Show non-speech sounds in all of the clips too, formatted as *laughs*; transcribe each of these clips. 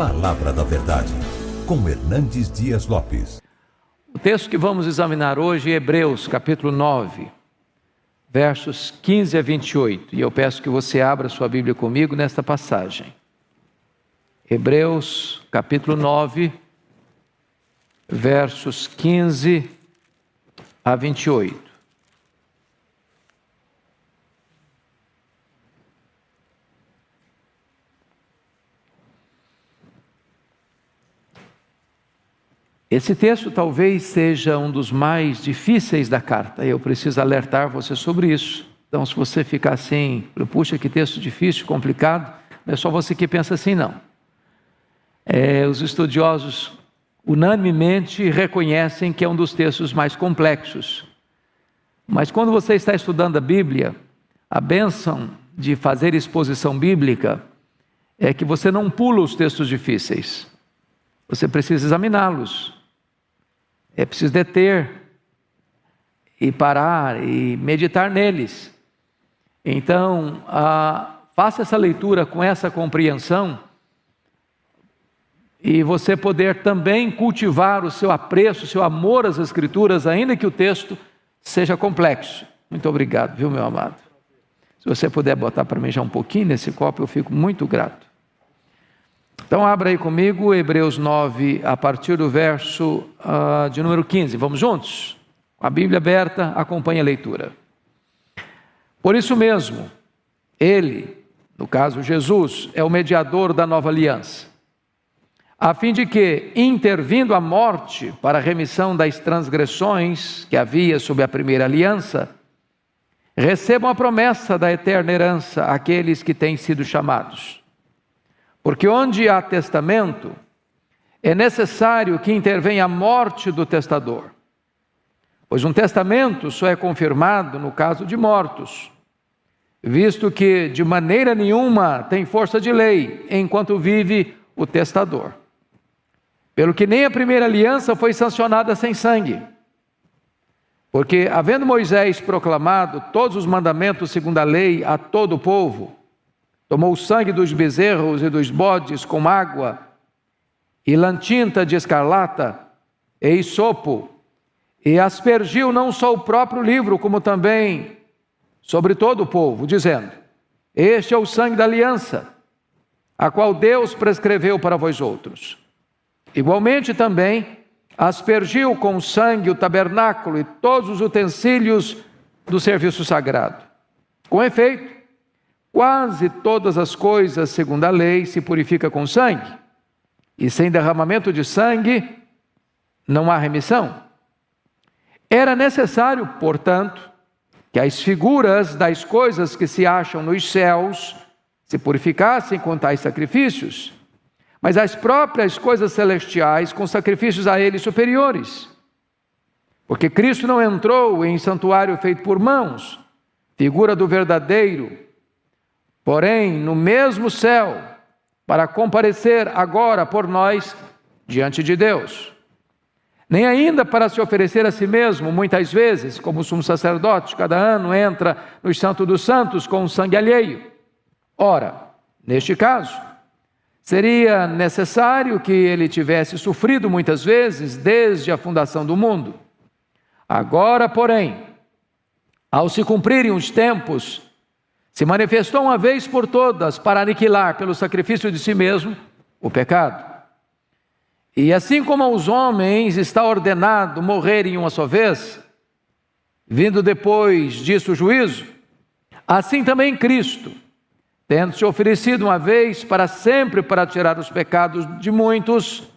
Palavra da Verdade, com Hernandes Dias Lopes. O texto que vamos examinar hoje é Hebreus, capítulo 9, versos 15 a 28. E eu peço que você abra sua Bíblia comigo nesta passagem. Hebreus, capítulo 9, versos 15 a 28. Esse texto talvez seja um dos mais difíceis da carta, eu preciso alertar você sobre isso. Então, se você ficar assim, puxa, que texto difícil, complicado, não é só você que pensa assim, não. É, os estudiosos unanimemente reconhecem que é um dos textos mais complexos. Mas quando você está estudando a Bíblia, a bênção de fazer exposição bíblica é que você não pula os textos difíceis. Você precisa examiná-los. É preciso deter e parar e meditar neles. Então, ah, faça essa leitura com essa compreensão e você poder também cultivar o seu apreço, o seu amor às Escrituras, ainda que o texto seja complexo. Muito obrigado, viu, meu amado? Se você puder botar para mim já um pouquinho nesse copo, eu fico muito grato. Então, abra aí comigo Hebreus 9, a partir do verso uh, de número 15. Vamos juntos? A Bíblia aberta, acompanhe a leitura. Por isso mesmo, ele, no caso Jesus, é o mediador da nova aliança a fim de que, intervindo a morte para a remissão das transgressões que havia sob a primeira aliança, recebam a promessa da eterna herança aqueles que têm sido chamados. Porque onde há testamento, é necessário que intervenha a morte do testador. Pois um testamento só é confirmado no caso de mortos, visto que de maneira nenhuma tem força de lei enquanto vive o testador. Pelo que nem a primeira aliança foi sancionada sem sangue. Porque, havendo Moisés proclamado todos os mandamentos segundo a lei a todo o povo, tomou o sangue dos bezerros e dos bodes com água, e lantinta de escarlata, e isopo, e aspergiu não só o próprio livro, como também sobre todo o povo, dizendo: Este é o sangue da aliança, a qual Deus prescreveu para vós outros. Igualmente também aspergiu com sangue o tabernáculo e todos os utensílios do serviço sagrado. Com efeito, quase todas as coisas, segundo a lei, se purifica com sangue, e sem derramamento de sangue não há remissão. Era necessário, portanto, que as figuras das coisas que se acham nos céus se purificassem com tais sacrifícios mas as próprias coisas celestiais com sacrifícios a eles superiores. Porque Cristo não entrou em santuário feito por mãos, figura do verdadeiro, porém no mesmo céu, para comparecer agora por nós diante de Deus. Nem ainda para se oferecer a si mesmo, muitas vezes, como o sumo sacerdote, cada ano entra nos Santos dos Santos com sangue alheio. Ora, neste caso, Seria necessário que ele tivesse sofrido muitas vezes desde a fundação do mundo. Agora, porém, ao se cumprirem os tempos, se manifestou uma vez por todas para aniquilar pelo sacrifício de si mesmo o pecado. E assim como aos homens está ordenado morrerem uma só vez, vindo depois disso o juízo, assim também Cristo tendo se oferecido uma vez para sempre para tirar os pecados de muitos,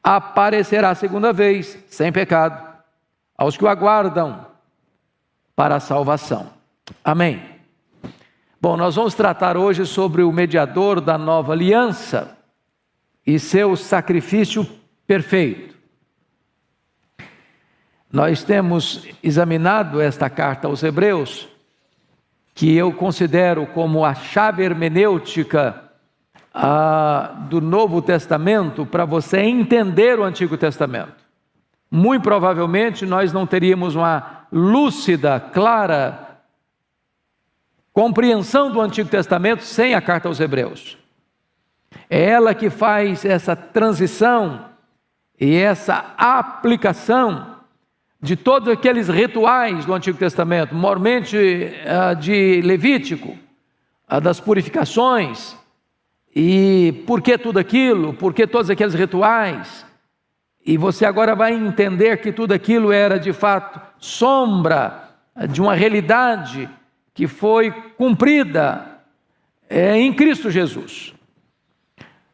aparecerá segunda vez, sem pecado, aos que o aguardam para a salvação. Amém. Bom, nós vamos tratar hoje sobre o mediador da nova aliança e seu sacrifício perfeito. Nós temos examinado esta carta aos Hebreus que eu considero como a chave hermenêutica do Novo Testamento para você entender o Antigo Testamento. Muito provavelmente nós não teríamos uma lúcida, clara compreensão do Antigo Testamento sem a carta aos Hebreus. É ela que faz essa transição e essa aplicação de todos aqueles rituais do Antigo Testamento, mormente uh, de Levítico, uh, das purificações, e por que tudo aquilo, por que todos aqueles rituais, e você agora vai entender que tudo aquilo era de fato sombra de uma realidade que foi cumprida é, em Cristo Jesus.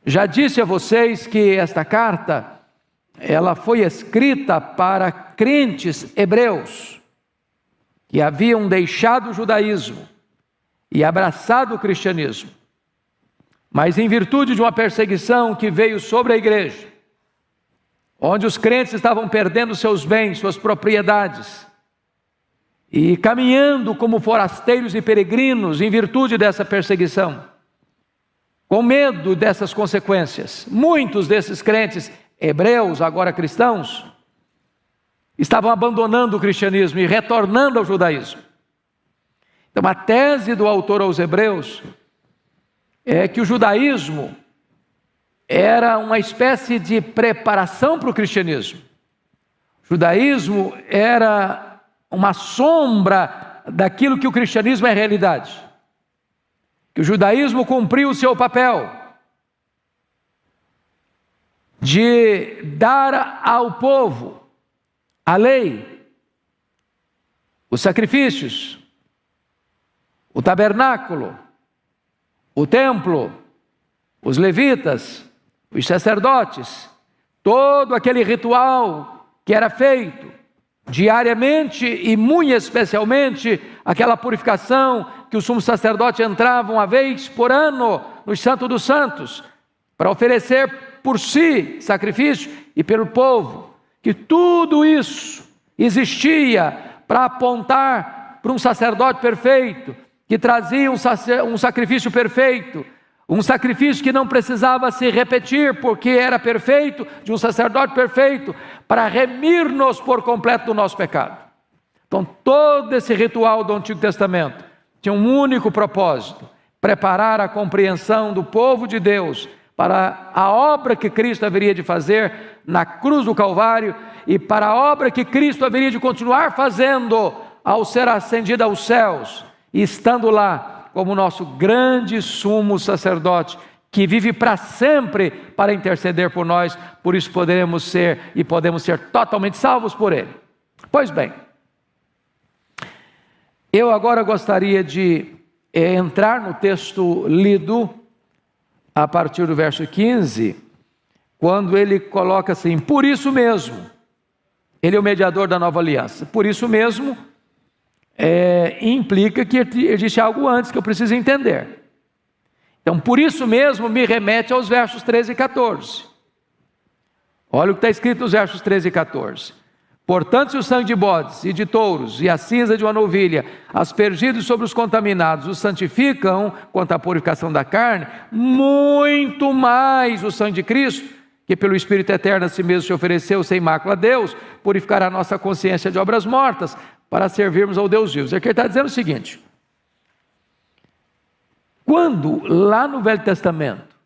Já disse a vocês que esta carta ela foi escrita para crentes hebreus que haviam deixado o judaísmo e abraçado o cristianismo, mas em virtude de uma perseguição que veio sobre a igreja, onde os crentes estavam perdendo seus bens, suas propriedades, e caminhando como forasteiros e peregrinos em virtude dessa perseguição, com medo dessas consequências. Muitos desses crentes hebreus, agora cristãos, estavam abandonando o cristianismo e retornando ao judaísmo. Então, a tese do autor aos Hebreus é que o judaísmo era uma espécie de preparação para o cristianismo. O judaísmo era uma sombra daquilo que o cristianismo é realidade. Que o judaísmo cumpriu o seu papel de dar ao povo a lei, os sacrifícios, o tabernáculo, o templo, os levitas, os sacerdotes, todo aquele ritual que era feito diariamente e muito especialmente aquela purificação que o sumo sacerdote entrava uma vez por ano no Santo dos Santos para oferecer por si sacrifício e pelo povo, que tudo isso existia para apontar para um sacerdote perfeito, que trazia um, um sacrifício perfeito, um sacrifício que não precisava se repetir, porque era perfeito, de um sacerdote perfeito, para remir-nos por completo do nosso pecado. Então, todo esse ritual do Antigo Testamento tinha um único propósito: preparar a compreensão do povo de Deus para a obra que Cristo haveria de fazer na cruz do Calvário e para a obra que Cristo haveria de continuar fazendo ao ser ascendido aos céus e estando lá como nosso grande sumo sacerdote que vive para sempre para interceder por nós, por isso poderemos ser e podemos ser totalmente salvos por ele. Pois bem, eu agora gostaria de é, entrar no texto lido a partir do verso 15, quando ele coloca assim: por isso mesmo, ele é o mediador da nova aliança, por isso mesmo, é, implica que existe algo antes que eu preciso entender. Então, por isso mesmo, me remete aos versos 13 e 14. Olha o que está escrito nos versos 13 e 14. Portanto, se o sangue de bodes e de touros e a cinza de uma novilha, aspergidos sobre os contaminados, os santificam quanto à purificação da carne, muito mais o sangue de Cristo, que pelo Espírito Eterno a si mesmo se ofereceu sem mácula a Deus, purificará a nossa consciência de obras mortas, para servirmos ao Deus vivo. Aqui ele está dizendo o seguinte: quando lá no Velho Testamento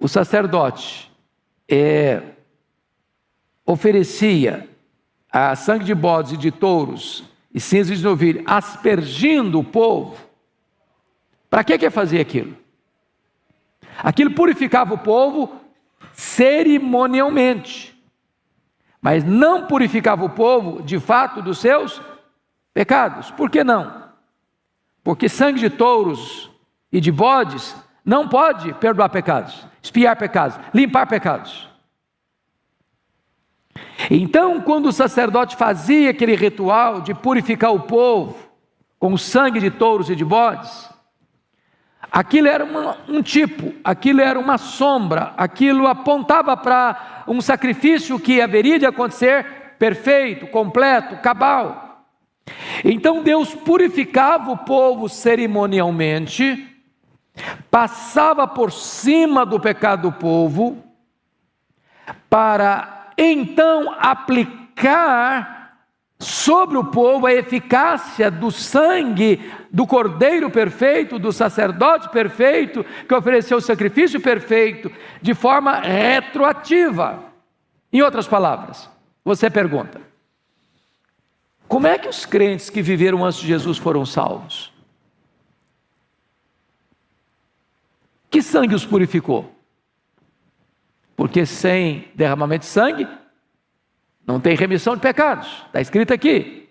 o sacerdote é, oferecia a sangue de bodes e de touros e cinzas de novilho, aspergindo o povo, para que que fazia aquilo? Aquilo purificava o povo cerimonialmente, mas não purificava o povo de fato dos seus pecados. Por que não? Porque sangue de touros e de bodes não pode perdoar pecados, espiar pecados, limpar pecados. Então, quando o sacerdote fazia aquele ritual de purificar o povo com o sangue de touros e de bodes, aquilo era uma, um tipo, aquilo era uma sombra, aquilo apontava para um sacrifício que haveria de acontecer perfeito, completo, cabal. Então Deus purificava o povo cerimonialmente, passava por cima do pecado do povo, para então aplicar sobre o povo a eficácia do sangue do cordeiro perfeito, do sacerdote perfeito, que ofereceu o sacrifício perfeito, de forma retroativa. Em outras palavras, você pergunta: como é que os crentes que viveram antes de Jesus foram salvos? Que sangue os purificou? Porque sem derramamento de sangue, não tem remissão de pecados, está escrito aqui.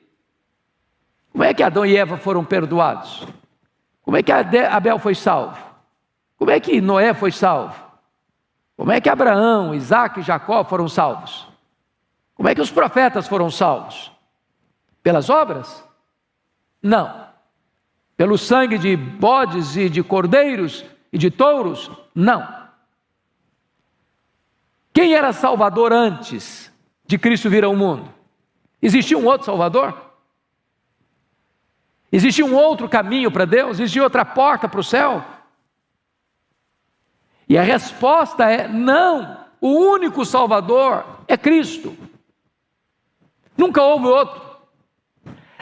Como é que Adão e Eva foram perdoados? Como é que Abel foi salvo? Como é que Noé foi salvo? Como é que Abraão, Isaac e Jacó foram salvos? Como é que os profetas foram salvos? Pelas obras? Não. Pelo sangue de bodes e de cordeiros e de touros? Não. Quem era Salvador antes? De Cristo vir ao mundo? Existia um outro Salvador? Existia um outro caminho para Deus? Existia outra porta para o céu? E a resposta é: não, o único Salvador é Cristo. Nunca houve outro.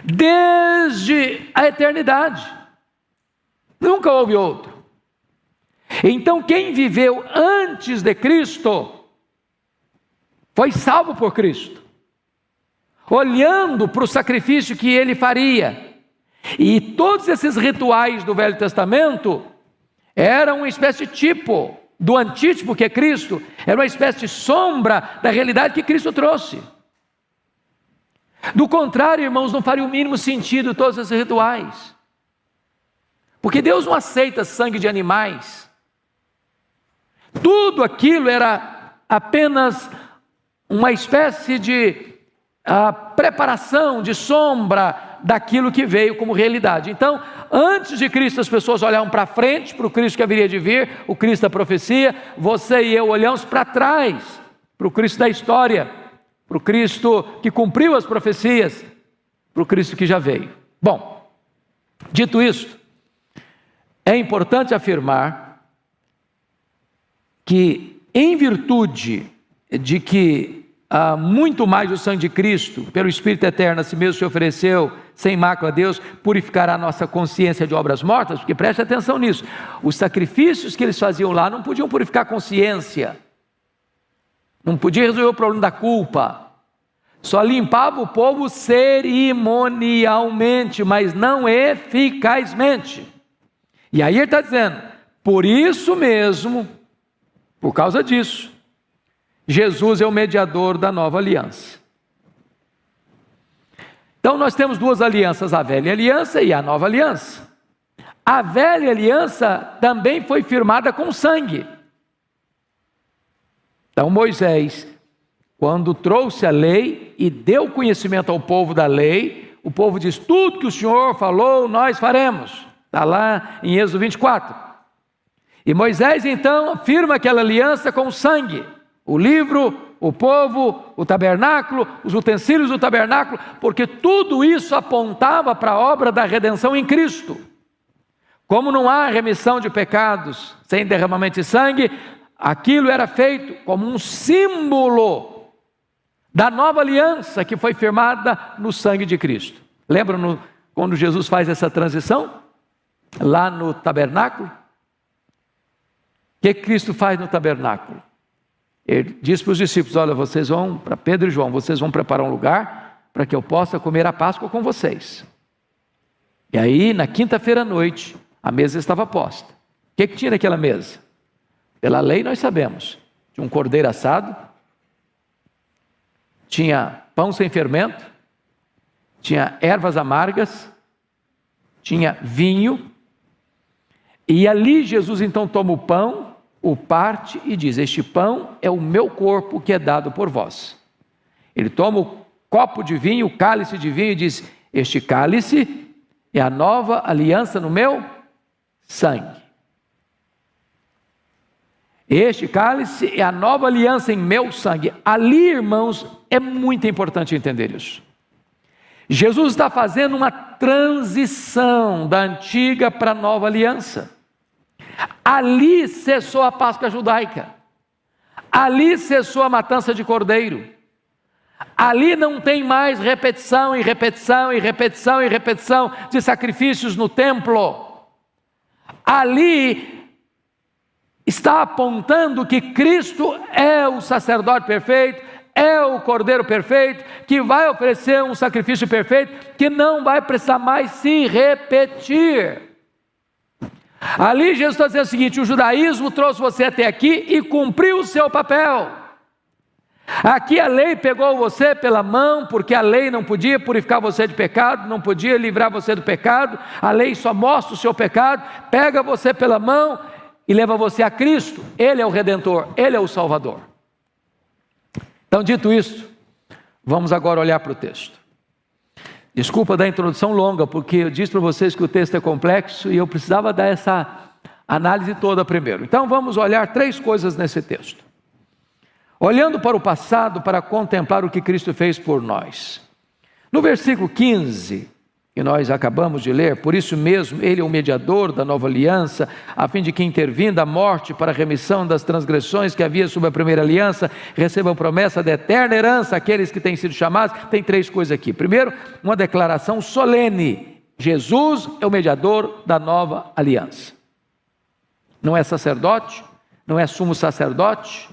Desde a eternidade. Nunca houve outro. Então, quem viveu antes de Cristo foi salvo por Cristo, olhando para o sacrifício que ele faria. E todos esses rituais do Velho Testamento eram uma espécie de tipo do antítipo que é Cristo, era uma espécie de sombra da realidade que Cristo trouxe. Do contrário, irmãos, não faria o mínimo sentido todos esses rituais. Porque Deus não aceita sangue de animais. Tudo aquilo era apenas uma espécie de uh, preparação, de sombra daquilo que veio como realidade. Então, antes de Cristo, as pessoas olhavam para frente, para o Cristo que haveria de vir, o Cristo da profecia, você e eu olhamos para trás, para o Cristo da história, para o Cristo que cumpriu as profecias, para o Cristo que já veio. Bom, dito isto, é importante afirmar que, em virtude de que ah, muito mais o sangue de Cristo, pelo Espírito Eterno, a si mesmo se ofereceu, sem mácula a Deus, purificará a nossa consciência de obras mortas, porque preste atenção nisso, os sacrifícios que eles faziam lá não podiam purificar a consciência, não podia resolver o problema da culpa, só limpava o povo cerimonialmente, mas não eficazmente. E aí ele está dizendo, por isso mesmo, por causa disso, Jesus é o mediador da nova aliança. Então nós temos duas alianças, a velha aliança e a nova aliança. A velha aliança também foi firmada com sangue. Então Moisés, quando trouxe a lei e deu conhecimento ao povo da lei, o povo diz: tudo que o Senhor falou, nós faremos. Está lá em Êxodo 24. E Moisés então firma aquela aliança com sangue o livro, o povo, o tabernáculo, os utensílios do tabernáculo, porque tudo isso apontava para a obra da redenção em Cristo. Como não há remissão de pecados sem derramamento de sangue, aquilo era feito como um símbolo da nova aliança que foi firmada no sangue de Cristo. Lembram quando Jesus faz essa transição? Lá no tabernáculo? O que Cristo faz no tabernáculo? Ele disse para os discípulos: Olha, vocês vão, para Pedro e João, vocês vão preparar um lugar para que eu possa comer a Páscoa com vocês. E aí, na quinta-feira à noite, a mesa estava posta. O que, que tinha naquela mesa? Pela lei nós sabemos: tinha um cordeiro assado, tinha pão sem fermento, tinha ervas amargas, tinha vinho, e ali Jesus então toma o pão, o parte e diz: Este pão é o meu corpo que é dado por vós. Ele toma o copo de vinho, o cálice de vinho e diz: Este cálice é a nova aliança no meu sangue. Este cálice é a nova aliança em meu sangue. Ali, irmãos, é muito importante entender isso. Jesus está fazendo uma transição da antiga para a nova aliança. Ali cessou a Páscoa judaica. Ali cessou a matança de cordeiro. Ali não tem mais repetição e repetição e repetição e repetição de sacrifícios no templo. Ali está apontando que Cristo é o sacerdote perfeito, é o cordeiro perfeito, que vai oferecer um sacrifício perfeito, que não vai precisar mais se repetir. Ali Jesus está dizendo o seguinte: o judaísmo trouxe você até aqui e cumpriu o seu papel. Aqui a lei pegou você pela mão, porque a lei não podia purificar você de pecado, não podia livrar você do pecado, a lei só mostra o seu pecado, pega você pela mão e leva você a Cristo. Ele é o redentor, ele é o salvador. Então, dito isso, vamos agora olhar para o texto. Desculpa da introdução longa, porque eu disse para vocês que o texto é complexo e eu precisava dar essa análise toda primeiro. Então, vamos olhar três coisas nesse texto. Olhando para o passado para contemplar o que Cristo fez por nós. No versículo 15, que nós acabamos de ler, por isso mesmo ele é o mediador da nova aliança, a fim de que intervindo a morte para a remissão das transgressões que havia sob a primeira aliança, recebam promessa da eterna herança aqueles que têm sido chamados. Tem três coisas aqui. Primeiro, uma declaração solene: Jesus é o mediador da nova aliança. Não é sacerdote, não é sumo sacerdote,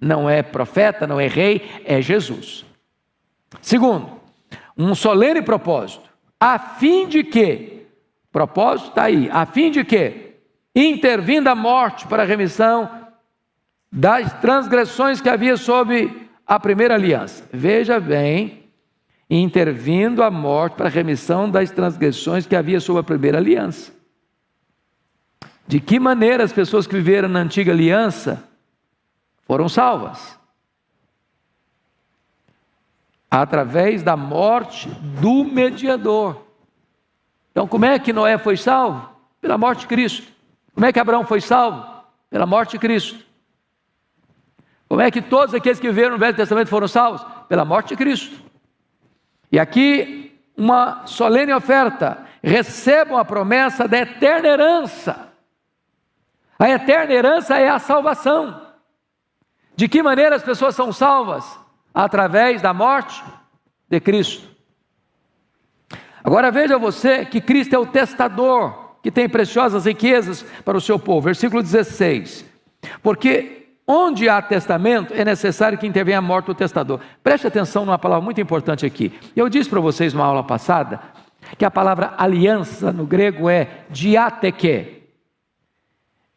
não é profeta, não é rei, é Jesus. Segundo, um solene propósito a fim de que, propósito está aí, a fim de que, intervindo a morte para a remissão das transgressões que havia sob a primeira aliança. Veja bem, intervindo a morte para a remissão das transgressões que havia sob a primeira aliança. De que maneira as pessoas que viveram na antiga aliança foram salvas? Através da morte do mediador. Então, como é que Noé foi salvo? Pela morte de Cristo. Como é que Abraão foi salvo? Pela morte de Cristo. Como é que todos aqueles que viveram no Velho Testamento foram salvos? Pela morte de Cristo. E aqui, uma solene oferta: recebam a promessa da eterna herança. A eterna herança é a salvação. De que maneira as pessoas são salvas? Através da morte de Cristo. Agora veja você que Cristo é o testador que tem preciosas riquezas para o seu povo. Versículo 16. Porque onde há testamento é necessário que intervenha a morte do testador. Preste atenção numa palavra muito importante aqui. Eu disse para vocês numa aula passada que a palavra aliança no grego é diateque.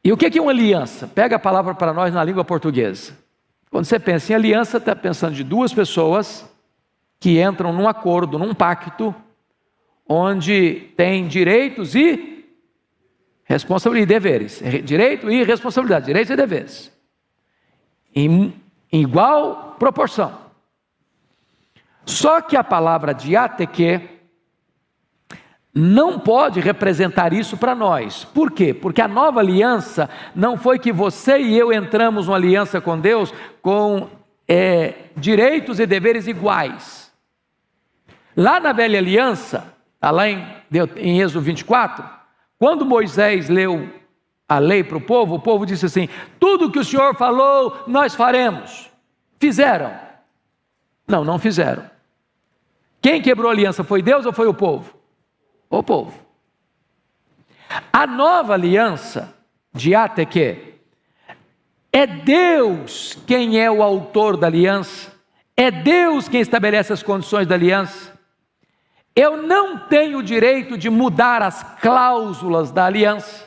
E o que é uma aliança? Pega a palavra para nós na língua portuguesa. Quando você pensa em aliança, está pensando de duas pessoas que entram num acordo, num pacto, onde tem direitos e responsabilidades, deveres. Direito e responsabilidade, direitos e deveres. Em, em igual proporção. Só que a palavra diateque não pode representar isso para nós. Por quê? Porque a nova aliança não foi que você e eu entramos numa aliança com Deus com é, direitos e deveres iguais. Lá na velha aliança, tá lá em, em Êxodo 24, quando Moisés leu a lei para o povo, o povo disse assim: tudo que o Senhor falou, nós faremos. Fizeram? Não, não fizeram. Quem quebrou a aliança foi Deus ou foi o povo? O povo. A nova aliança de Ateque é Deus quem é o autor da aliança, é Deus quem estabelece as condições da aliança. Eu não tenho o direito de mudar as cláusulas da aliança,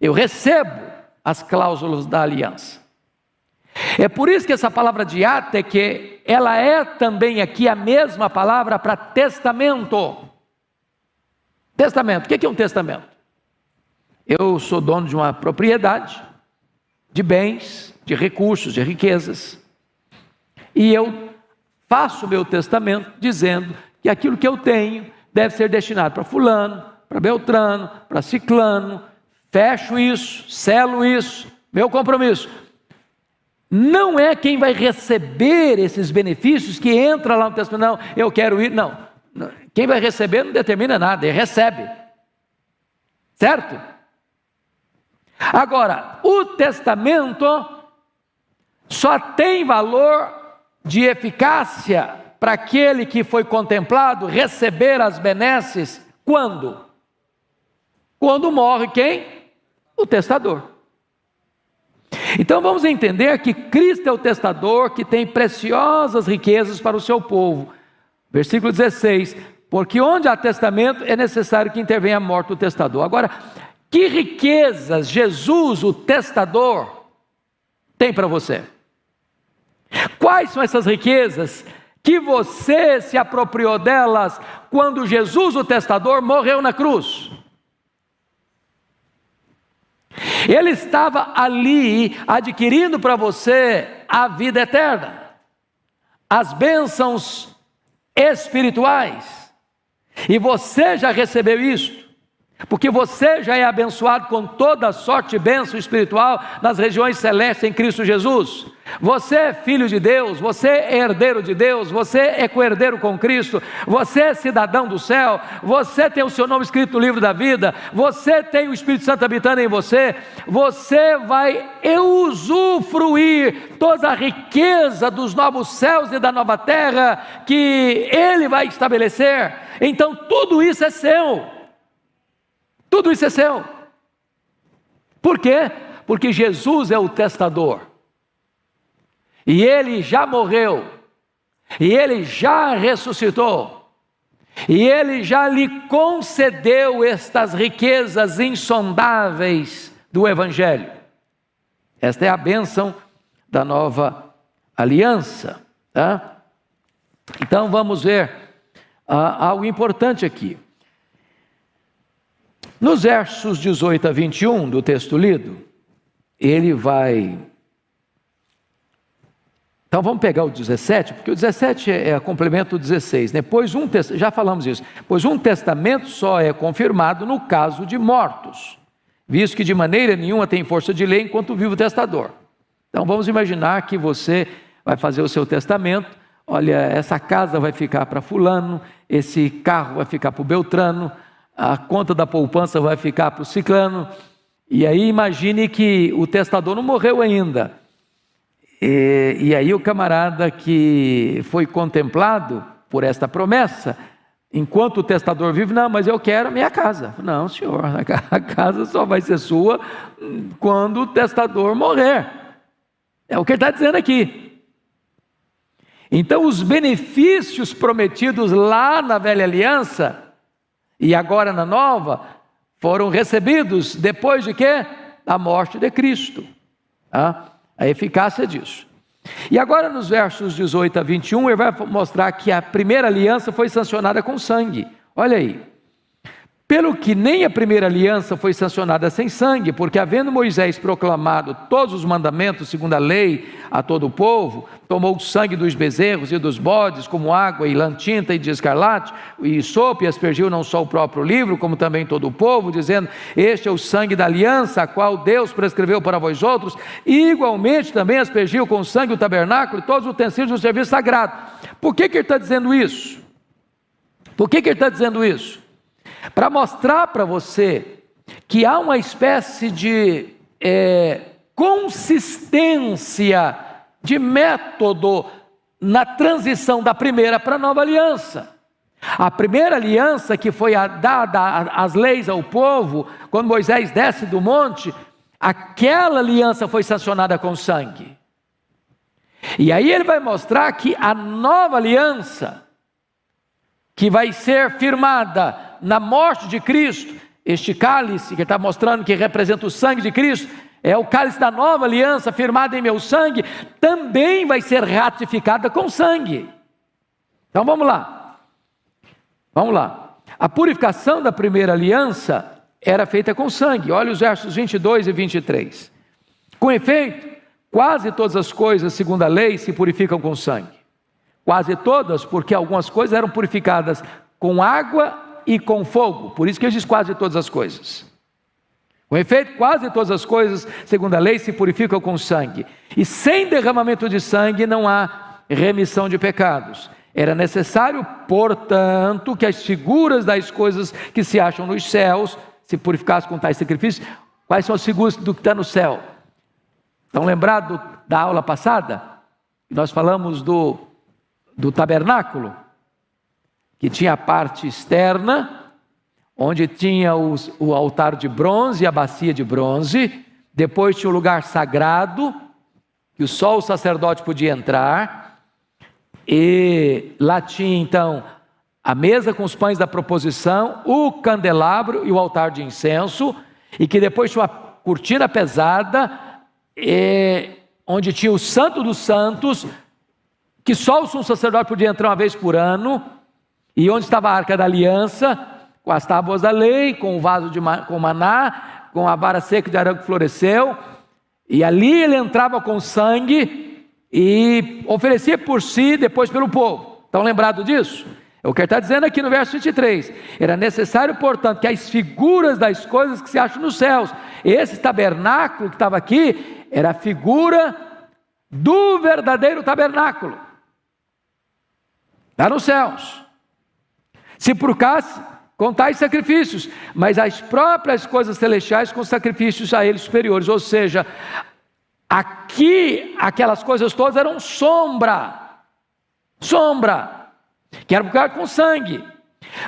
eu recebo as cláusulas da aliança. É por isso que essa palavra de ateque, ela é também aqui a mesma palavra para testamento. Testamento. O que é um testamento? Eu sou dono de uma propriedade, de bens, de recursos, de riquezas, e eu faço o meu testamento dizendo que aquilo que eu tenho deve ser destinado para Fulano, para Beltrano, para Ciclano, fecho isso, selo isso, meu compromisso. Não é quem vai receber esses benefícios que entra lá no testamento, não, eu quero ir, não. Quem vai receber não determina nada, ele recebe. Certo? Agora, o testamento só tem valor de eficácia para aquele que foi contemplado receber as benesses quando? Quando morre quem? O testador. Então vamos entender que Cristo é o testador que tem preciosas riquezas para o seu povo. Versículo 16: Porque onde há testamento é necessário que intervenha a morte do testador. Agora, que riquezas Jesus, o testador, tem para você? Quais são essas riquezas que você se apropriou delas quando Jesus, o testador, morreu na cruz? Ele estava ali adquirindo para você a vida eterna, as bênçãos espirituais, e você já recebeu isto porque você já é abençoado com toda sorte e bênção espiritual nas regiões celestes em Cristo Jesus. Você é filho de Deus, você é herdeiro de Deus, você é co-herdeiro com Cristo, você é cidadão do céu, você tem o seu nome escrito no livro da vida, você tem o Espírito Santo habitando em você, você vai usufruir toda a riqueza dos novos céus e da nova terra que Ele vai estabelecer. Então tudo isso é seu. Tudo isso é seu. Por quê? Porque Jesus é o testador. E ele já morreu. E ele já ressuscitou. E ele já lhe concedeu estas riquezas insondáveis do Evangelho. Esta é a bênção da nova aliança. Tá? Então vamos ver ah, algo importante aqui. Nos versos 18 a 21 do texto lido, ele vai. Então vamos pegar o 17, porque o 17 é, é complemento do 16, né? Pois um já falamos isso, pois um testamento só é confirmado no caso de mortos, visto que de maneira nenhuma tem força de lei enquanto vive o testador. Então vamos imaginar que você vai fazer o seu testamento, olha, essa casa vai ficar para fulano, esse carro vai ficar para o Beltrano, a conta da poupança vai ficar para o ciclano. E aí imagine que o testador não morreu ainda. E, e aí o camarada que foi contemplado por esta promessa, enquanto o testador vive, não, mas eu quero a minha casa. Não, senhor, *laughs* a casa só vai ser sua quando o testador morrer. É o que ele está dizendo aqui. Então, os benefícios prometidos lá na velha aliança e agora na nova, foram recebidos depois de quê? Da morte de Cristo. Ah, a eficácia disso. E agora nos versos 18 a 21, ele vai mostrar que a primeira aliança foi sancionada com sangue. Olha aí. Pelo que nem a primeira aliança foi sancionada sem sangue, porque havendo Moisés proclamado todos os mandamentos segundo a lei a todo o povo, tomou o sangue dos bezerros e dos bodes, como água e lã tinta e de escarlate, e sopa e aspergiu não só o próprio livro, como também todo o povo, dizendo: Este é o sangue da aliança, a qual Deus prescreveu para vós outros, e igualmente também aspergiu com sangue o tabernáculo e todos os utensílios do serviço sagrado. Por que, que ele está dizendo isso? Por que, que ele está dizendo isso? Para mostrar para você que há uma espécie de é, consistência de método na transição da primeira para a nova aliança. A primeira aliança que foi dada as leis ao povo, quando Moisés desce do monte, aquela aliança foi sancionada com sangue. E aí ele vai mostrar que a nova aliança, que vai ser firmada na morte de Cristo, este cálice que está mostrando que representa o sangue de Cristo, é o cálice da nova aliança firmada em meu sangue, também vai ser ratificada com sangue. Então vamos lá. Vamos lá. A purificação da primeira aliança era feita com sangue. Olha os versos 22 e 23. Com efeito, quase todas as coisas, segundo a lei, se purificam com sangue. Quase todas, porque algumas coisas eram purificadas com água e com fogo. Por isso que ele diz quase todas as coisas. Com efeito, quase todas as coisas, segundo a lei, se purificam com sangue. E sem derramamento de sangue não há remissão de pecados. Era necessário, portanto, que as figuras das coisas que se acham nos céus se purificassem com tais sacrifícios. Quais são as figuras do que está no céu? Estão lembrados da aula passada? Nós falamos do do tabernáculo, que tinha a parte externa, onde tinha os, o altar de bronze e a bacia de bronze, depois tinha o lugar sagrado, que só o sacerdote podia entrar, e lá tinha então a mesa com os pães da proposição, o candelabro e o altar de incenso, e que depois tinha uma cortina pesada, e, onde tinha o santo dos santos, que só o sumo sacerdote podia entrar uma vez por ano, e onde estava a arca da aliança, com as tábuas da lei, com o vaso de com maná, com a vara seca de arão que floresceu, e ali ele entrava com sangue e oferecia por si, depois pelo povo. Estão lembrados disso? É o que ele está dizendo aqui no verso 23. Era necessário, portanto, que as figuras das coisas que se acham nos céus, esse tabernáculo que estava aqui, era a figura do verdadeiro tabernáculo. Está nos céus. Se por cá contais sacrifícios, mas as próprias coisas celestiais com sacrifícios a eles superiores. Ou seja, aqui aquelas coisas todas eram sombra. Sombra que era buscar com sangue.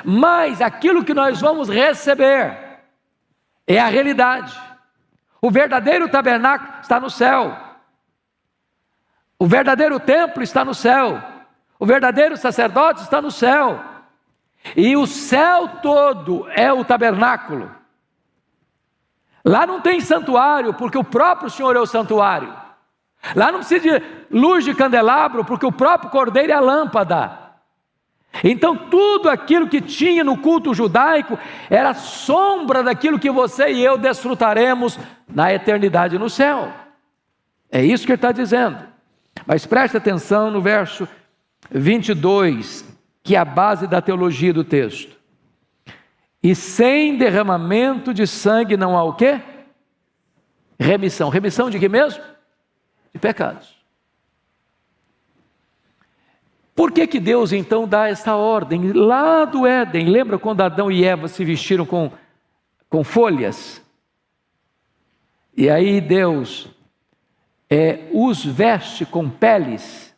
Mas aquilo que nós vamos receber é a realidade. O verdadeiro tabernáculo está no céu. O verdadeiro templo está no céu. O verdadeiro sacerdote está no céu. E o céu todo é o tabernáculo. Lá não tem santuário, porque o próprio Senhor é o santuário. Lá não precisa de luz de candelabro, porque o próprio cordeiro é a lâmpada. Então, tudo aquilo que tinha no culto judaico era sombra daquilo que você e eu desfrutaremos na eternidade no céu. É isso que ele está dizendo. Mas preste atenção no verso 22, que é a base da teologia do texto. E sem derramamento de sangue não há o quê? Remissão. Remissão de que mesmo? De pecados. Por que, que Deus então dá essa ordem? Lá do Éden, lembra quando Adão e Eva se vestiram com, com folhas? E aí Deus é, os veste com peles.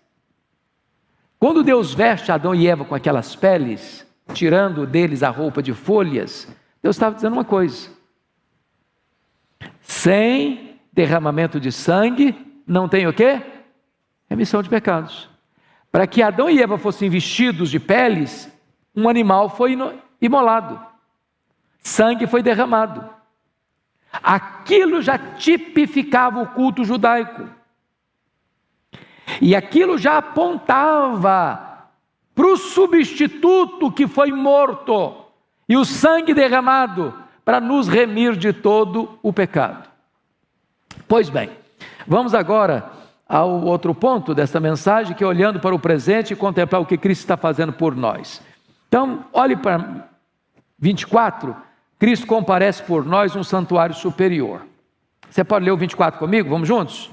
Quando Deus veste Adão e Eva com aquelas peles, tirando deles a roupa de folhas, Deus estava dizendo uma coisa: sem derramamento de sangue, não tem o quê? Remissão de pecados. Para que Adão e Eva fossem vestidos de peles, um animal foi imolado, sangue foi derramado. Aquilo já tipificava o culto judaico. E aquilo já apontava para o substituto que foi morto e o sangue derramado para nos remir de todo o pecado. Pois bem, vamos agora ao outro ponto dessa mensagem, que é olhando para o presente e contemplar o que Cristo está fazendo por nós. Então, olhe para 24, Cristo comparece por nós um santuário superior. Você pode ler o 24 comigo? Vamos juntos?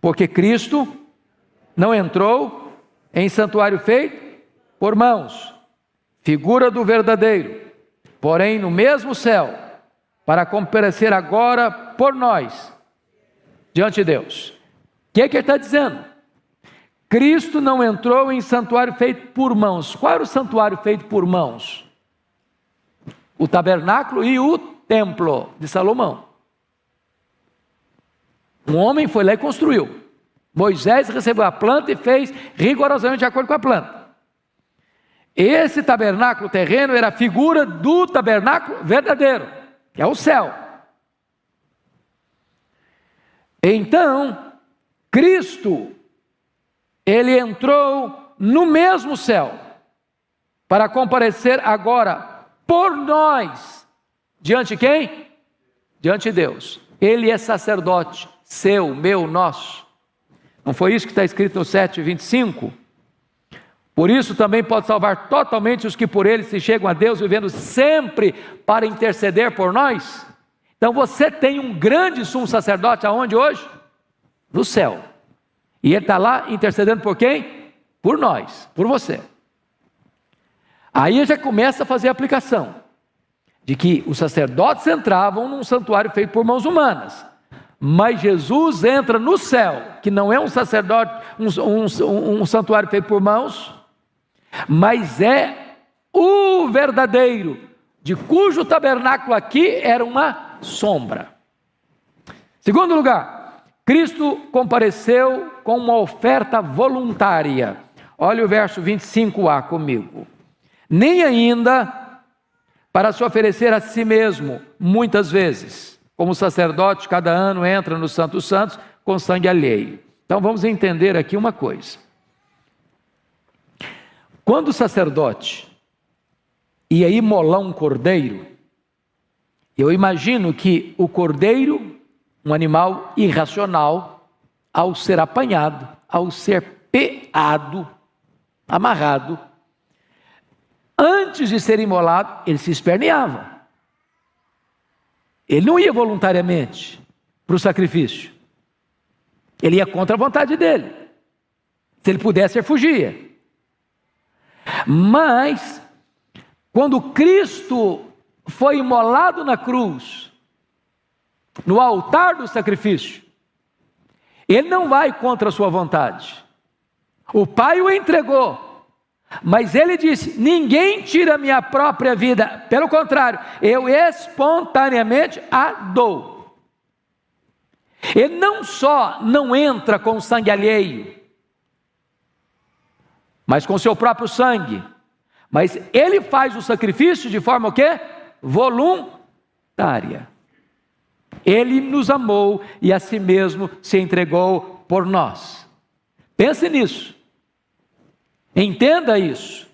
Porque Cristo não entrou em santuário feito por mãos, figura do verdadeiro, porém no mesmo céu, para comparecer agora por nós diante de Deus. O que, é que ele está dizendo? Cristo não entrou em santuário feito por mãos. Qual era o santuário feito por mãos? O tabernáculo e o templo de Salomão. Um homem foi lá e construiu. Moisés recebeu a planta e fez rigorosamente de acordo com a planta. Esse tabernáculo terreno era a figura do tabernáculo verdadeiro, que é o céu. Então, Cristo, ele entrou no mesmo céu para comparecer agora por nós diante de quem? Diante de Deus. Ele é sacerdote, seu, meu, nosso. Não foi isso que está escrito no 7:25? Por isso também pode salvar totalmente os que por ele se chegam a Deus, vivendo sempre para interceder por nós. Então você tem um grande sumo sacerdote aonde hoje? no céu. E ele está lá intercedendo por quem? Por nós, por você. Aí já começa a fazer a aplicação de que os sacerdotes entravam num santuário feito por mãos humanas, Mas Jesus entra no céu, que não é um sacerdote, um, um, um santuário feito por mãos, mas é o verdadeiro, de cujo tabernáculo aqui era uma sombra. Segundo lugar, Cristo compareceu com uma oferta voluntária. Olha o verso 25a comigo. Nem ainda para se oferecer a si mesmo, muitas vezes como sacerdote, cada ano entra no Santo Santos com sangue alheio. Então vamos entender aqui uma coisa. Quando o sacerdote ia imolar um cordeiro, eu imagino que o cordeiro, um animal irracional, ao ser apanhado, ao ser peado, amarrado, antes de ser imolado, ele se esperneava. Ele não ia voluntariamente para o sacrifício. Ele ia contra a vontade dele. Se ele pudesse, ele fugia. Mas, quando Cristo foi imolado na cruz, no altar do sacrifício, ele não vai contra a sua vontade. O Pai o entregou, mas ele disse: Ninguém tira minha própria vida, pelo contrário, eu espontaneamente a dou. Ele não só não entra com sangue alheio, mas com seu próprio sangue, mas ele faz o sacrifício de forma o quê? Voluntária. Ele nos amou e a si mesmo se entregou por nós. Pense nisso. Entenda isso.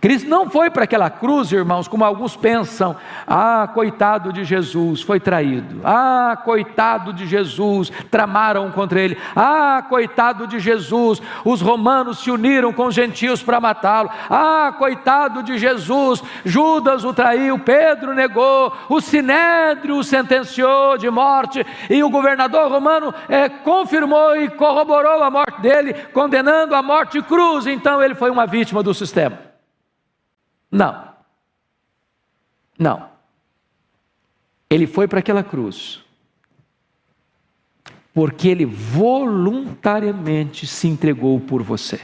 Cristo não foi para aquela cruz, irmãos, como alguns pensam. Ah, coitado de Jesus, foi traído. Ah, coitado de Jesus, tramaram contra ele. Ah, coitado de Jesus, os romanos se uniram com os gentios para matá-lo. Ah, coitado de Jesus, Judas o traiu, Pedro negou, o sinédrio o sentenciou de morte e o governador romano é, confirmou e corroborou a morte dele, condenando a morte cruz. Então ele foi uma vítima do sistema. Não. Não. Ele foi para aquela cruz porque ele voluntariamente se entregou por você.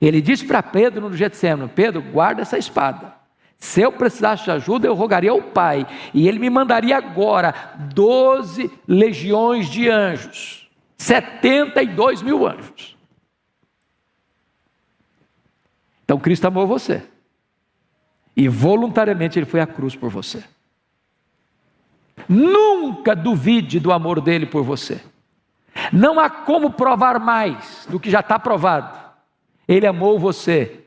Ele disse para Pedro no Getsemane: Pedro, guarda essa espada. Se eu precisasse de ajuda, eu rogaria ao Pai, e ele me mandaria agora doze legiões de anjos, 72 mil anjos. Então Cristo amou você. E voluntariamente ele foi à cruz por você. Nunca duvide do amor dele por você. Não há como provar mais do que já está provado. Ele amou você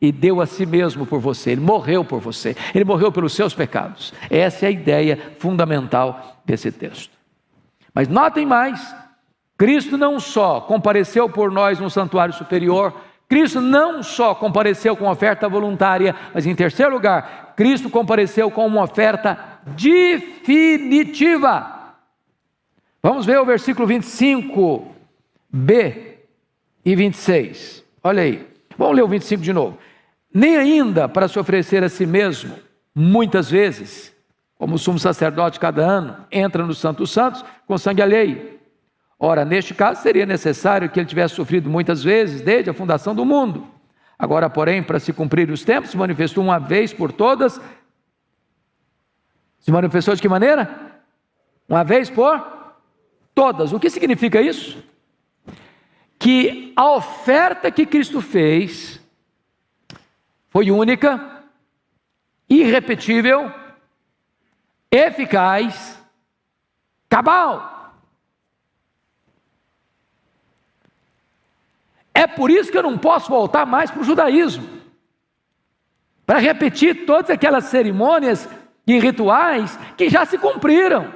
e deu a si mesmo por você. Ele morreu por você. Ele morreu pelos seus pecados. Essa é a ideia fundamental desse texto. Mas notem mais: Cristo não só compareceu por nós no santuário superior, Cristo não só compareceu com oferta voluntária, mas em terceiro lugar, Cristo compareceu com uma oferta definitiva. Vamos ver o versículo 25b e 26. Olha aí. Vamos ler o 25 de novo. Nem ainda para se oferecer a si mesmo, muitas vezes, como sumo sacerdote cada ano entra no Santo Santos com sangue alheio Ora, neste caso, seria necessário que ele tivesse sofrido muitas vezes desde a fundação do mundo. Agora, porém, para se cumprir os tempos, se manifestou uma vez por todas. Se manifestou de que maneira? Uma vez por todas. O que significa isso? Que a oferta que Cristo fez foi única, irrepetível, eficaz, cabal. É por isso que eu não posso voltar mais para o judaísmo. Para repetir todas aquelas cerimônias e rituais que já se cumpriram.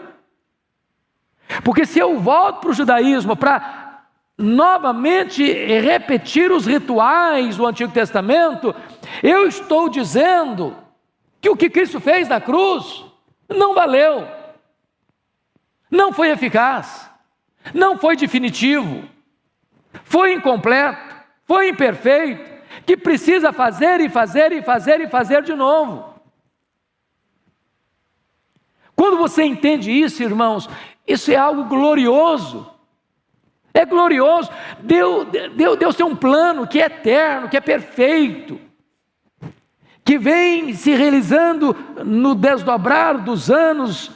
Porque se eu volto para o judaísmo para novamente repetir os rituais do Antigo Testamento, eu estou dizendo que o que Cristo fez na cruz não valeu, não foi eficaz, não foi definitivo foi incompleto, foi imperfeito, que precisa fazer e fazer e fazer e fazer de novo. Quando você entende isso, irmãos, Isso é algo glorioso. É glorioso. Deus, Deus, Deus tem um plano que é eterno, que é perfeito, que vem se realizando no desdobrar dos anos,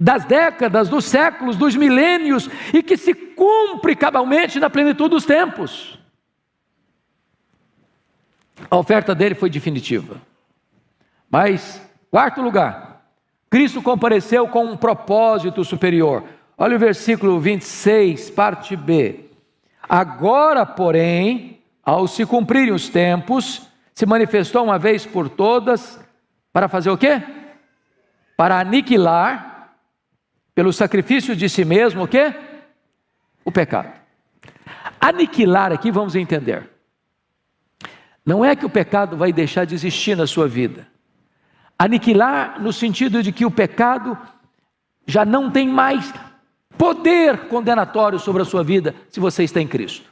das décadas, dos séculos, dos milênios e que se cumpre cabalmente na plenitude dos tempos. A oferta dele foi definitiva. Mas, quarto lugar, Cristo compareceu com um propósito superior. Olha o versículo 26, parte B. Agora, porém, ao se cumprirem os tempos, se manifestou uma vez por todas para fazer o quê? Para aniquilar pelo sacrifício de si mesmo o quê? O pecado. Aniquilar aqui vamos entender. Não é que o pecado vai deixar de existir na sua vida. Aniquilar no sentido de que o pecado já não tem mais poder condenatório sobre a sua vida se você está em Cristo.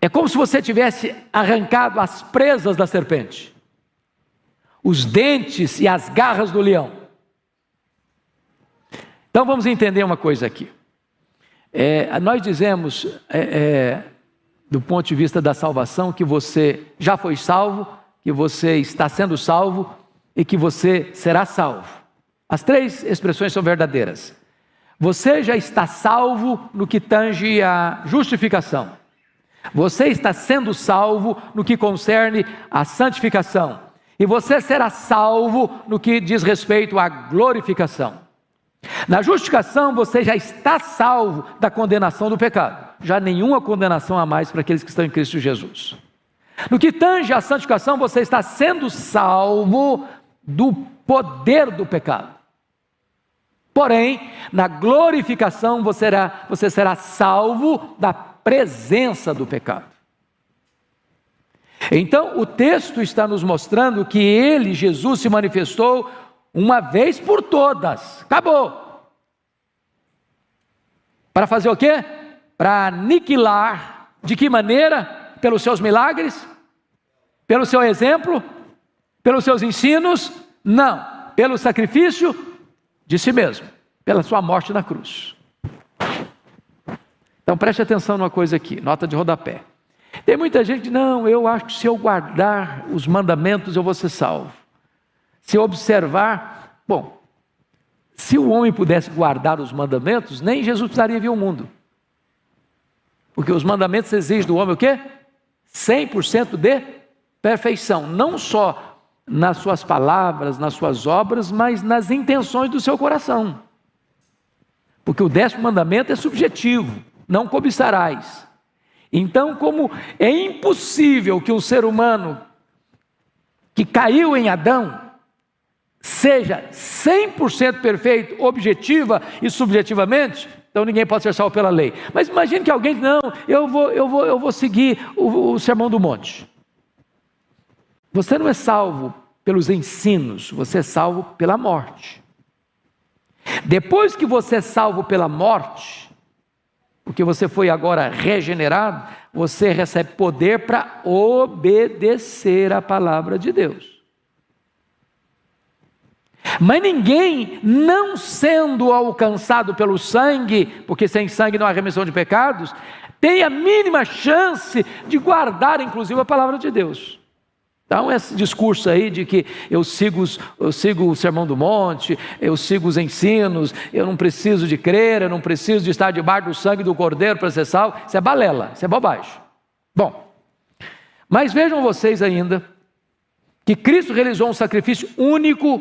É como se você tivesse arrancado as presas da serpente, os dentes e as garras do leão. Então vamos entender uma coisa aqui. É, nós dizemos, é, é, do ponto de vista da salvação, que você já foi salvo, que você está sendo salvo e que você será salvo. As três expressões são verdadeiras. Você já está salvo no que tange a justificação. Você está sendo salvo no que concerne a santificação. E você será salvo no que diz respeito à glorificação. Na justificação, você já está salvo da condenação do pecado. Já nenhuma condenação a mais para aqueles que estão em Cristo Jesus. No que tange à santificação, você está sendo salvo do poder do pecado. Porém, na glorificação você será, você será salvo da presença do pecado. Então, o texto está nos mostrando que ele, Jesus, se manifestou uma vez por todas. Acabou. Para fazer o quê? Para aniquilar. De que maneira? Pelos seus milagres? Pelo seu exemplo? Pelos seus ensinos? Não. Pelo sacrifício? de si mesmo, pela sua morte na cruz. Então preste atenção numa coisa aqui, nota de rodapé. Tem muita gente não, eu acho que se eu guardar os mandamentos eu vou ser salvo. Se observar, bom, se o homem pudesse guardar os mandamentos, nem Jesus precisaria vir ao mundo. Porque os mandamentos exigem do homem o quê? 100% de perfeição, não só nas suas palavras, nas suas obras, mas nas intenções do seu coração. Porque o décimo mandamento é subjetivo, não cobiçarás. Então, como é impossível que o ser humano que caiu em Adão seja 100% perfeito, objetiva e subjetivamente, então ninguém pode ser salvo pela lei. Mas imagine que alguém não, eu vou, eu vou, eu vou seguir o, o sermão do monte. Você não é salvo pelos ensinos, você é salvo pela morte. Depois que você é salvo pela morte, porque você foi agora regenerado, você recebe poder para obedecer a palavra de Deus. Mas ninguém, não sendo alcançado pelo sangue, porque sem sangue não há remissão de pecados, tem a mínima chance de guardar, inclusive, a palavra de Deus. Então, esse discurso aí de que eu sigo, eu sigo o Sermão do Monte, eu sigo os ensinos, eu não preciso de crer, eu não preciso de estar debaixo do sangue do Cordeiro para ser salvo, isso é balela, isso é bobagem. Bom, mas vejam vocês ainda que Cristo realizou um sacrifício único,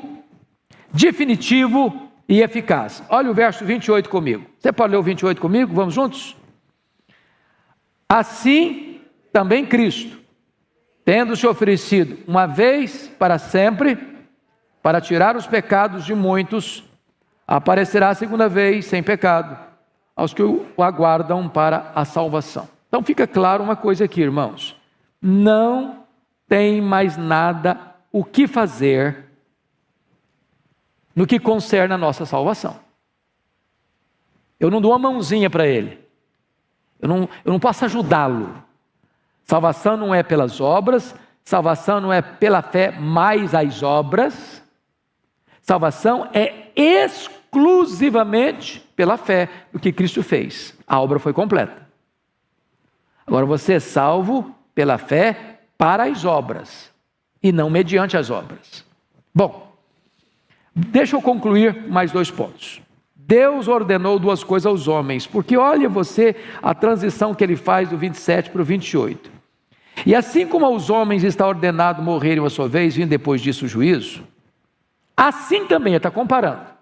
definitivo e eficaz. Olha o verso 28 comigo. Você pode ler o 28 comigo? Vamos juntos? Assim também Cristo tendo-se oferecido uma vez para sempre, para tirar os pecados de muitos, aparecerá a segunda vez sem pecado aos que o aguardam para a salvação. Então fica claro uma coisa aqui, irmãos: não tem mais nada o que fazer no que concerne a nossa salvação. Eu não dou uma mãozinha para ele, eu não, eu não posso ajudá-lo, Salvação não é pelas obras, salvação não é pela fé mais as obras. Salvação é exclusivamente pela fé no que Cristo fez. A obra foi completa. Agora você é salvo pela fé para as obras e não mediante as obras. Bom, deixa eu concluir mais dois pontos. Deus ordenou duas coisas aos homens, porque olha você a transição que ele faz do 27 para o 28. E assim como aos homens está ordenado morrerem uma sua vez, vindo depois disso o juízo, assim também, está comparando.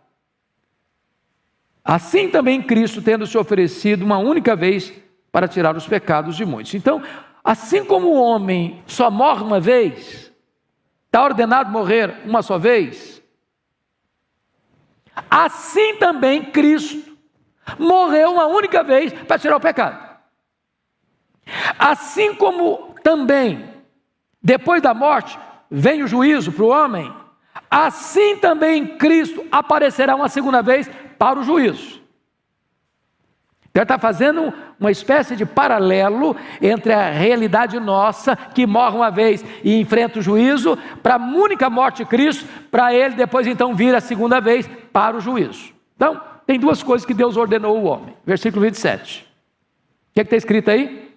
Assim também Cristo, tendo se oferecido uma única vez para tirar os pecados de muitos. Então, assim como o homem só morre uma vez, está ordenado morrer uma só vez, assim também Cristo morreu uma única vez para tirar o pecado. Assim como também, depois da morte, vem o juízo para o homem, assim também Cristo aparecerá uma segunda vez para o juízo. Ele está fazendo uma espécie de paralelo entre a realidade nossa, que morre uma vez e enfrenta o juízo, para a única morte de Cristo, para ele depois então vir a segunda vez para o juízo. Então, tem duas coisas que Deus ordenou ao homem. Versículo 27. O que é está escrito aí?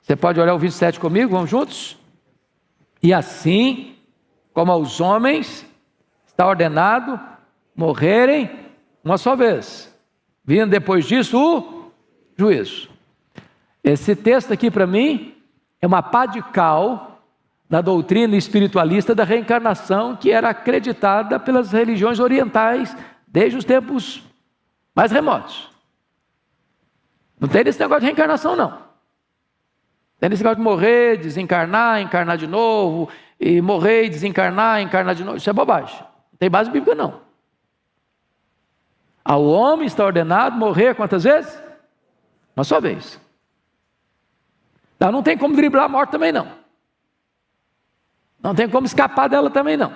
Você pode olhar o 27 comigo, vamos juntos? E assim como aos homens está ordenado morrerem uma só vez, vindo depois disso o juízo. Esse texto aqui para mim é uma pá de cal da doutrina espiritualista da reencarnação que era acreditada pelas religiões orientais desde os tempos mais remotos. Não tem esse negócio de reencarnação, não. Tem esse negócio de morrer, desencarnar, encarnar de novo, e morrer desencarnar, encarnar de novo. Isso é bobagem. Não tem base bíblica, não. Ao homem está ordenado morrer quantas vezes? Uma só vez. Então, não tem como driblar a morte também, não. Não tem como escapar dela também, não.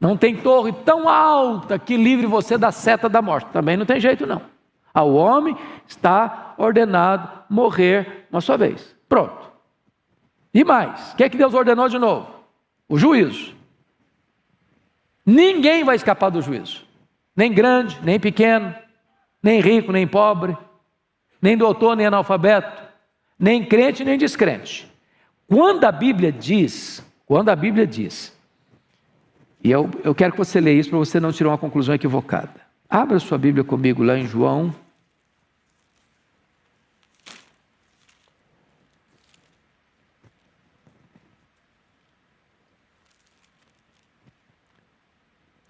Não tem torre tão alta que livre você da seta da morte. Também não tem jeito, não. Ao homem está ordenado morrer uma só vez. Pronto. E mais, o que é que Deus ordenou de novo? O juízo. Ninguém vai escapar do juízo. Nem grande, nem pequeno, nem rico, nem pobre, nem doutor, nem analfabeto, nem crente, nem descrente. Quando a Bíblia diz, quando a Bíblia diz, e eu, eu quero que você leia isso para você não tirar uma conclusão equivocada. Abra sua Bíblia comigo lá em João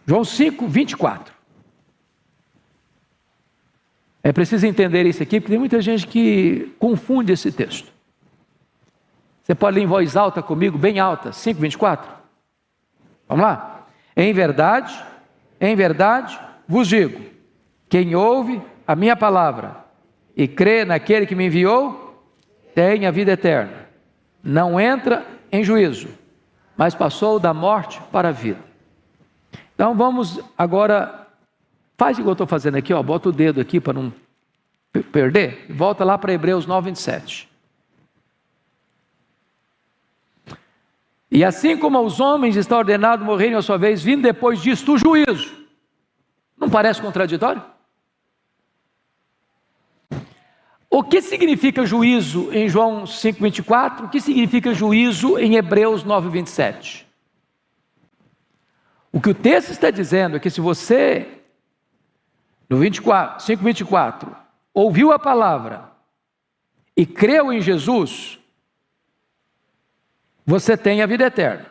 João 5, 24. É preciso entender isso aqui, porque tem muita gente que confunde esse texto. Você pode ler em voz alta comigo, bem alta, 5, 24. Vamos lá? Em verdade, em verdade, vos digo: quem ouve a minha palavra e crê naquele que me enviou, tem a vida eterna. Não entra em juízo, mas passou da morte para a vida. Então vamos agora, faz igual eu estou fazendo aqui, ó, bota o dedo aqui para não perder, volta lá para Hebreus 9, 27. E assim como aos homens está ordenado morrerem a sua vez, vindo depois disto o juízo. Não parece contraditório? O que significa juízo em João 5,24? O que significa juízo em Hebreus 9, 27? O que o texto está dizendo é que se você, no 24, 5, 24, ouviu a palavra e creu em Jesus, você tem a vida eterna.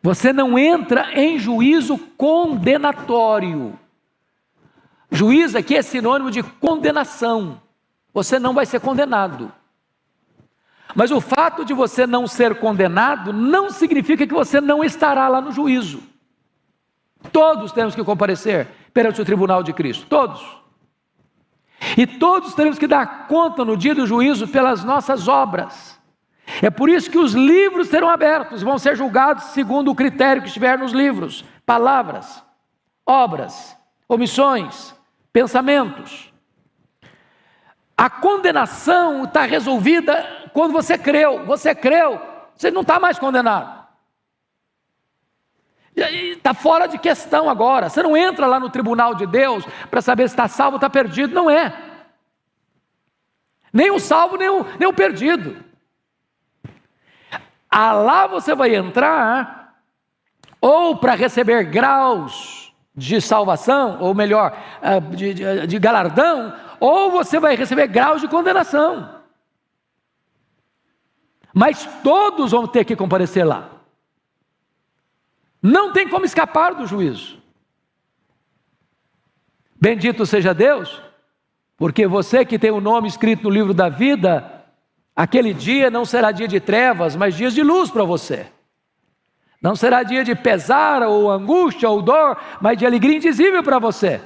Você não entra em juízo condenatório. Juízo aqui é sinônimo de condenação. Você não vai ser condenado. Mas o fato de você não ser condenado não significa que você não estará lá no juízo. Todos temos que comparecer perante o tribunal de Cristo, todos. E todos teremos que dar conta no dia do juízo pelas nossas obras. É por isso que os livros serão abertos, vão ser julgados segundo o critério que estiver nos livros: palavras, obras, omissões, pensamentos. A condenação está resolvida quando você creu. Você creu, você não está mais condenado. Está fora de questão agora. Você não entra lá no tribunal de Deus para saber se está salvo ou está perdido. Não é. Nem o salvo, nem o, nem o perdido. Ah, lá você vai entrar ou para receber graus de salvação, ou melhor, ah, de, de, de galardão, ou você vai receber graus de condenação. Mas todos vão ter que comparecer lá. Não tem como escapar do juízo. Bendito seja Deus, porque você que tem o nome escrito no livro da vida, aquele dia não será dia de trevas, mas dias de luz para você. Não será dia de pesar ou angústia ou dor, mas de alegria indizível para você.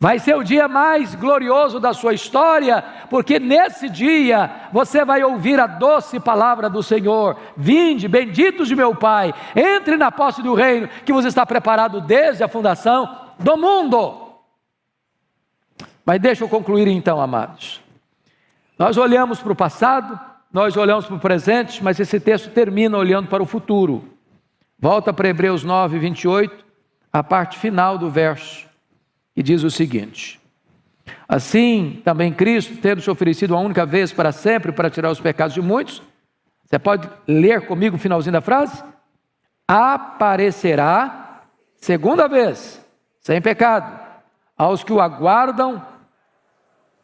Vai ser o dia mais glorioso da sua história, porque nesse dia você vai ouvir a doce palavra do Senhor: Vinde, benditos de meu Pai, entre na posse do reino que você está preparado desde a fundação do mundo. Mas deixa eu concluir então, amados. Nós olhamos para o passado, nós olhamos para o presente, mas esse texto termina olhando para o futuro. Volta para Hebreus 9, 28, a parte final do verso e diz o seguinte: Assim também Cristo, tendo se oferecido uma única vez para sempre para tirar os pecados de muitos, você pode ler comigo o finalzinho da frase? Aparecerá segunda vez, sem pecado, aos que o aguardam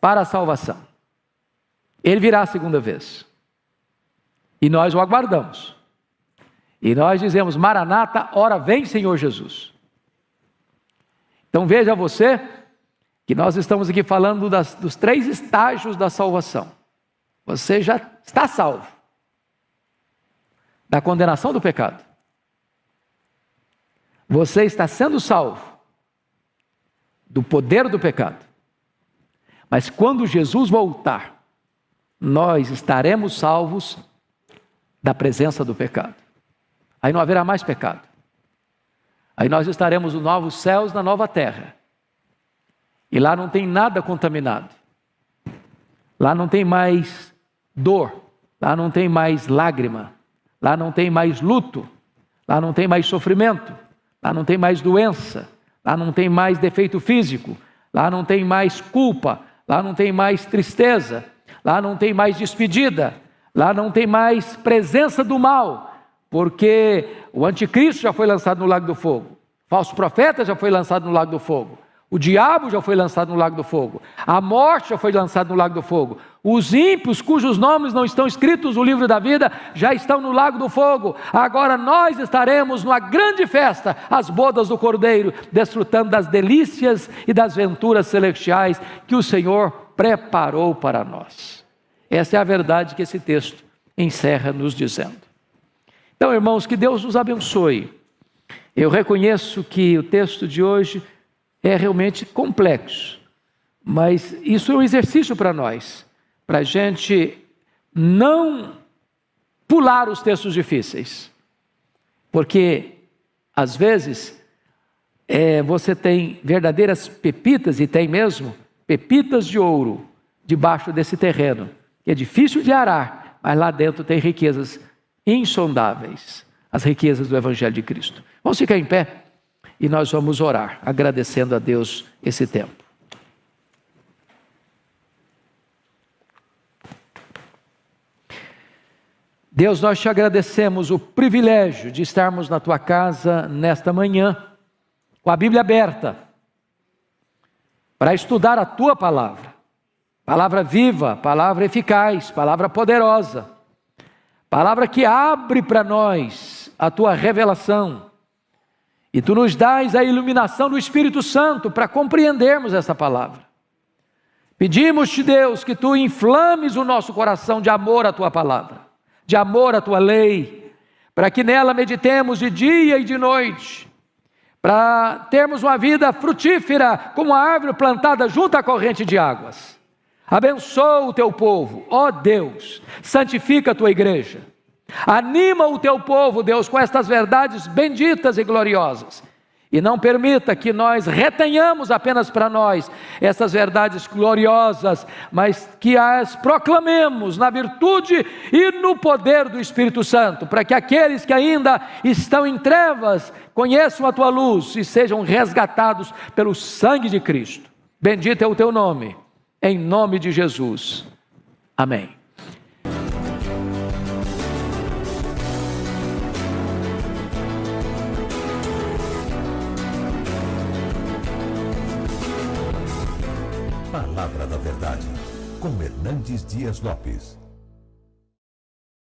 para a salvação. Ele virá a segunda vez. E nós o aguardamos. E nós dizemos: Maranata, ora vem, Senhor Jesus. Então veja você que nós estamos aqui falando das, dos três estágios da salvação. Você já está salvo da condenação do pecado. Você está sendo salvo do poder do pecado. Mas quando Jesus voltar, nós estaremos salvos da presença do pecado. Aí não haverá mais pecado. Aí nós estaremos nos novos céus, na nova terra. E lá não tem nada contaminado. Lá não tem mais dor. Lá não tem mais lágrima. Lá não tem mais luto. Lá não tem mais sofrimento. Lá não tem mais doença. Lá não tem mais defeito físico. Lá não tem mais culpa. Lá não tem mais tristeza. Lá não tem mais despedida. Lá não tem mais presença do mal porque o anticristo já foi lançado no lago do fogo, falso profeta já foi lançado no lago do fogo, o diabo já foi lançado no lago do fogo, a morte já foi lançada no lago do fogo, os ímpios cujos nomes não estão escritos no livro da vida já estão no lago do fogo. Agora nós estaremos numa grande festa, as bodas do Cordeiro, desfrutando das delícias e das venturas celestiais que o Senhor preparou para nós. Essa é a verdade que esse texto encerra nos dizendo. Então, irmãos, que Deus nos abençoe. Eu reconheço que o texto de hoje é realmente complexo, mas isso é um exercício para nós, para a gente não pular os textos difíceis, porque às vezes é, você tem verdadeiras pepitas, e tem mesmo, pepitas de ouro debaixo desse terreno, que é difícil de arar, mas lá dentro tem riquezas insondáveis as riquezas do Evangelho de Cristo. Vamos ficar em pé e nós vamos orar, agradecendo a Deus esse tempo. Deus, nós te agradecemos o privilégio de estarmos na tua casa nesta manhã, com a Bíblia aberta, para estudar a tua palavra, palavra viva, palavra eficaz, palavra poderosa palavra que abre para nós a tua revelação. E tu nos dás a iluminação do Espírito Santo para compreendermos essa palavra. Pedimos-te, Deus, que tu inflames o nosso coração de amor à tua palavra, de amor à tua lei, para que nela meditemos de dia e de noite, para termos uma vida frutífera como a árvore plantada junto à corrente de águas. Abençoa o teu povo, ó Deus, santifica a tua igreja. Anima o teu povo, Deus, com estas verdades benditas e gloriosas. E não permita que nós retenhamos apenas para nós essas verdades gloriosas, mas que as proclamemos na virtude e no poder do Espírito Santo, para que aqueles que ainda estão em trevas conheçam a tua luz e sejam resgatados pelo sangue de Cristo. Bendito é o teu nome, em nome de Jesus. Amém. Dias Lopes.